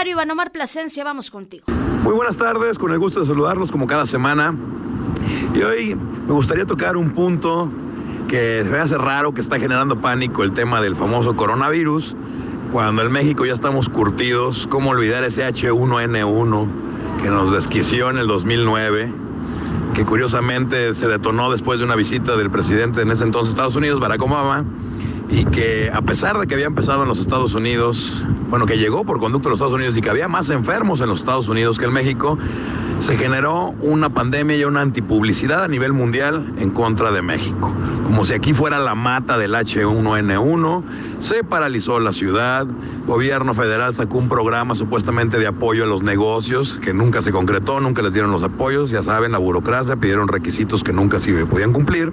comentario. Iván Omar Plasencia, vamos contigo. Muy buenas tardes, con el gusto de saludarlos como cada semana. Y hoy me gustaría tocar un punto que se me hace raro que está generando pánico el tema del famoso coronavirus. Cuando en México ya estamos curtidos, ¿cómo olvidar ese H1N1 que nos desquició en el 2009? Que curiosamente se detonó después de una visita del presidente en ese entonces Estados Unidos, Barack Obama, y que a pesar de que había empezado en los Estados Unidos, bueno, que llegó por conducto a los Estados Unidos y que había más enfermos en los Estados Unidos que en México, se generó una pandemia y una antipublicidad a nivel mundial en contra de México. Como si aquí fuera la mata del H1N1, se paralizó la ciudad, gobierno federal sacó un programa supuestamente de apoyo a los negocios que nunca se concretó, nunca les dieron los apoyos, ya saben, la burocracia, pidieron requisitos que nunca se podían cumplir.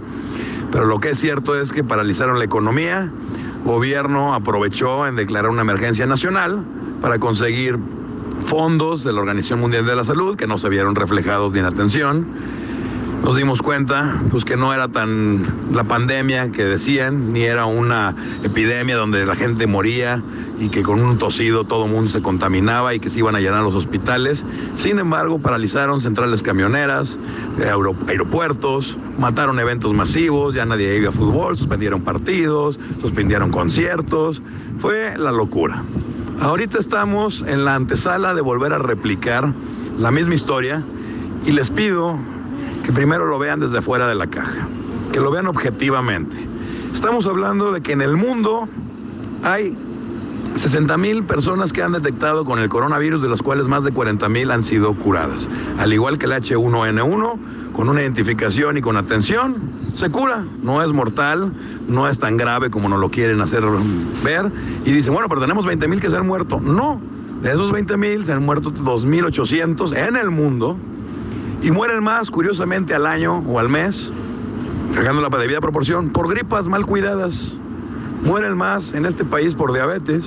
Pero lo que es cierto es que paralizaron la economía, gobierno aprovechó en declarar una emergencia nacional para conseguir fondos de la Organización Mundial de la Salud que no se vieron reflejados ni en atención. Nos dimos cuenta pues que no era tan la pandemia que decían, ni era una epidemia donde la gente moría y que con un tosido todo el mundo se contaminaba y que se iban a llenar los hospitales. Sin embargo, paralizaron centrales camioneras, eh, aeropuertos, mataron eventos masivos, ya nadie iba a fútbol, suspendieron partidos, suspendieron conciertos. Fue la locura. Ahorita estamos en la antesala de volver a replicar la misma historia y les pido que primero lo vean desde fuera de la caja, que lo vean objetivamente. Estamos hablando de que en el mundo hay 60 mil personas que han detectado con el coronavirus, de los cuales más de 40 mil han sido curadas. Al igual que el H1N1, con una identificación y con atención, se cura. No es mortal, no es tan grave como nos lo quieren hacer ver. Y dicen, bueno, pero tenemos 20 mil que se han muerto. No, de esos 20 mil se han muerto 2.800 en el mundo y mueren más, curiosamente, al año o al mes, sacando la debida proporción, por gripas mal cuidadas. Mueren más en este país por diabetes.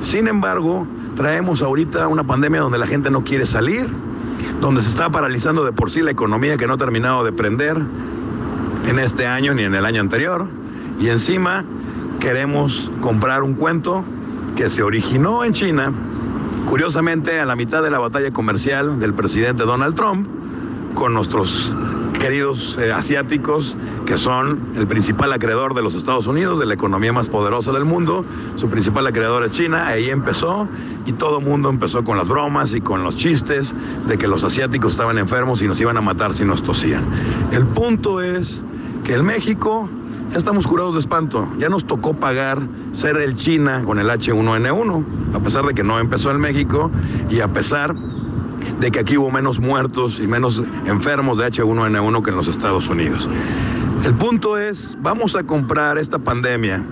Sin embargo, traemos ahorita una pandemia donde la gente no quiere salir, donde se está paralizando de por sí la economía que no ha terminado de prender en este año ni en el año anterior. Y encima queremos comprar un cuento que se originó en China, curiosamente a la mitad de la batalla comercial del presidente Donald Trump, con nuestros queridos eh, asiáticos, que son el principal acreedor de los Estados Unidos, de la economía más poderosa del mundo. Su principal acreedor es China, ahí empezó y todo el mundo empezó con las bromas y con los chistes de que los asiáticos estaban enfermos y nos iban a matar si nos tosían. El punto es que en México ya estamos curados de espanto, ya nos tocó pagar ser el China con el H1N1, a pesar de que no empezó en México y a pesar de que aquí hubo menos muertos y menos enfermos de H1N1 que en los Estados Unidos. El punto es, vamos a comprar esta pandemia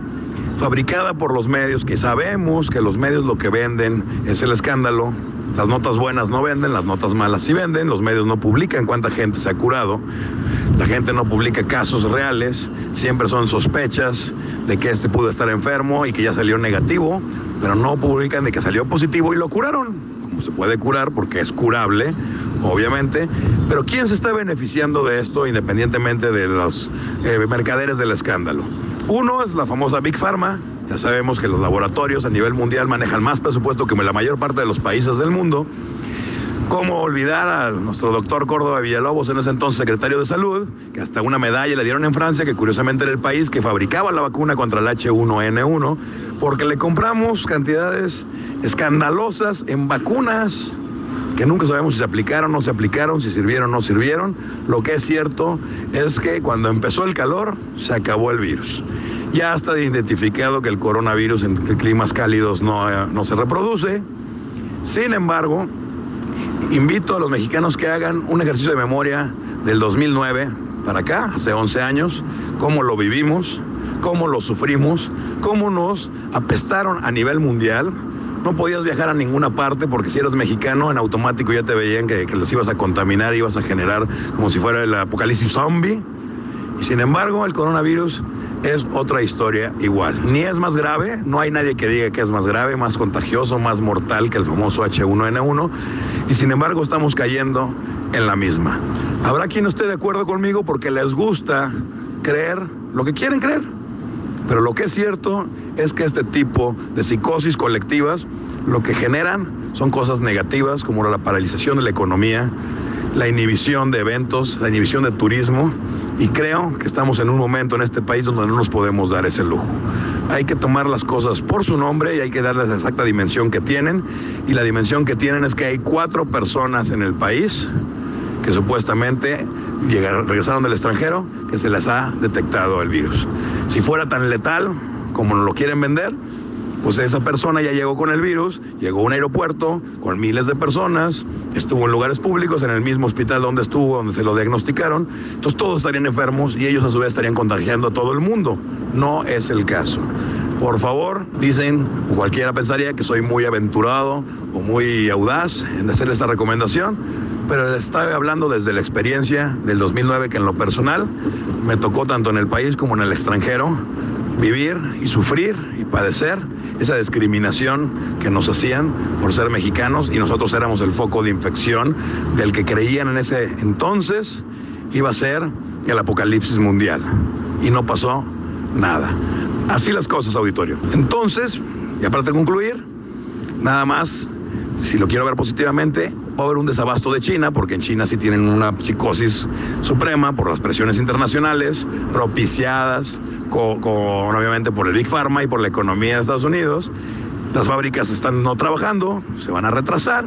fabricada por los medios, que sabemos que los medios lo que venden es el escándalo. Las notas buenas no venden, las notas malas sí venden, los medios no publican cuánta gente se ha curado, la gente no publica casos reales, siempre son sospechas de que este pudo estar enfermo y que ya salió negativo, pero no publican de que salió positivo y lo curaron se puede curar porque es curable, obviamente, pero ¿quién se está beneficiando de esto independientemente de los eh, mercaderes del escándalo? Uno es la famosa Big Pharma, ya sabemos que los laboratorios a nivel mundial manejan más presupuesto que la mayor parte de los países del mundo. ¿Cómo olvidar a nuestro doctor Córdoba Villalobos, en ese entonces secretario de Salud, que hasta una medalla le dieron en Francia, que curiosamente era el país que fabricaba la vacuna contra el H1N1, porque le compramos cantidades escandalosas en vacunas que nunca sabemos si se aplicaron o no se aplicaron, si sirvieron o no sirvieron. Lo que es cierto es que cuando empezó el calor, se acabó el virus. Ya está identificado que el coronavirus en climas cálidos no, no se reproduce. Sin embargo, invito a los mexicanos que hagan un ejercicio de memoria del 2009 para acá, hace 11 años, cómo lo vivimos, cómo lo sufrimos, cómo nos apestaron a nivel mundial. No podías viajar a ninguna parte porque si eras mexicano en automático ya te veían que, los ibas a contaminar, ibas a generar como si fuera el apocalipsis zombie. Y sin embargo, el coronavirus es otra historia igual. Ni es más grave, no hay nadie que diga que es más grave, más contagioso, más mortal que el famoso H1N1. Y sin embargo estamos cayendo en la misma. Habrá quien esté de acuerdo conmigo porque les gusta creer lo que quieren creer. Pero lo que es cierto es que este tipo de psicosis colectivas lo que generan son cosas negativas como la paralización de la economía, la inhibición de eventos, la inhibición de turismo y creo que estamos en un momento en este país donde no nos podemos dar ese lujo. Hay que tomar las cosas por su nombre y hay que darles la exacta dimensión que tienen y la dimensión que tienen es que hay cuatro personas en el país que supuestamente regresaron del extranjero que se les ha detectado el virus. Si fuera tan letal como nos lo quieren vender, pues esa persona ya llegó con el virus, llegó a un aeropuerto con miles de personas, estuvo en lugares públicos, en el mismo hospital donde estuvo, donde se lo diagnosticaron, entonces todos estarían enfermos y ellos a su vez estarían contagiando a todo el mundo. No es el caso. Por favor, dicen, cualquiera pensaría que soy muy aventurado o muy audaz en hacer esta recomendación, pero les estaba hablando desde la experiencia del 2009 que en lo personal me tocó tanto en el país como en el extranjero vivir y sufrir y padecer esa discriminación que nos hacían por ser mexicanos y nosotros éramos el foco de infección del que creían en ese entonces iba a ser el apocalipsis mundial. Y no pasó nada. Así las cosas, auditorio. Entonces, y para concluir, nada más, si lo quiero ver positivamente, va a haber un desabasto de China, porque en China sí tienen una psicosis suprema por las presiones internacionales, propiciadas con, obviamente por el Big Pharma y por la economía de Estados Unidos. Las fábricas están no trabajando, se van a retrasar,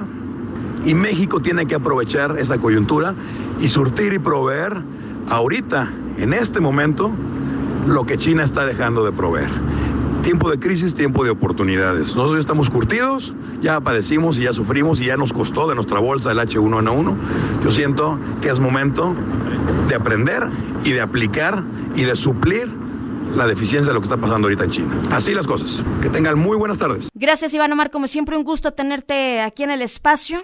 y México tiene que aprovechar esa coyuntura y surtir y proveer ahorita, en este momento, lo que China está dejando de proveer. Tiempo de crisis, tiempo de oportunidades. Nosotros estamos curtidos, ya padecimos y ya sufrimos y ya nos costó de nuestra bolsa el H1N1. Yo siento que es momento de aprender y de aplicar y de suplir la deficiencia de lo que está pasando ahorita en China. Así las cosas. Que tengan muy buenas tardes. Gracias, Iván Omar. Como siempre, un gusto tenerte aquí en el espacio.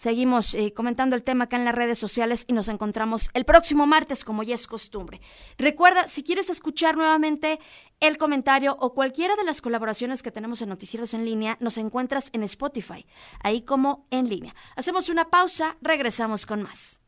Seguimos eh, comentando el tema acá en las redes sociales y nos encontramos el próximo martes, como ya es costumbre. Recuerda, si quieres escuchar nuevamente el comentario o cualquiera de las colaboraciones que tenemos en Noticieros en línea, nos encuentras en Spotify, ahí como en línea. Hacemos una pausa, regresamos con más.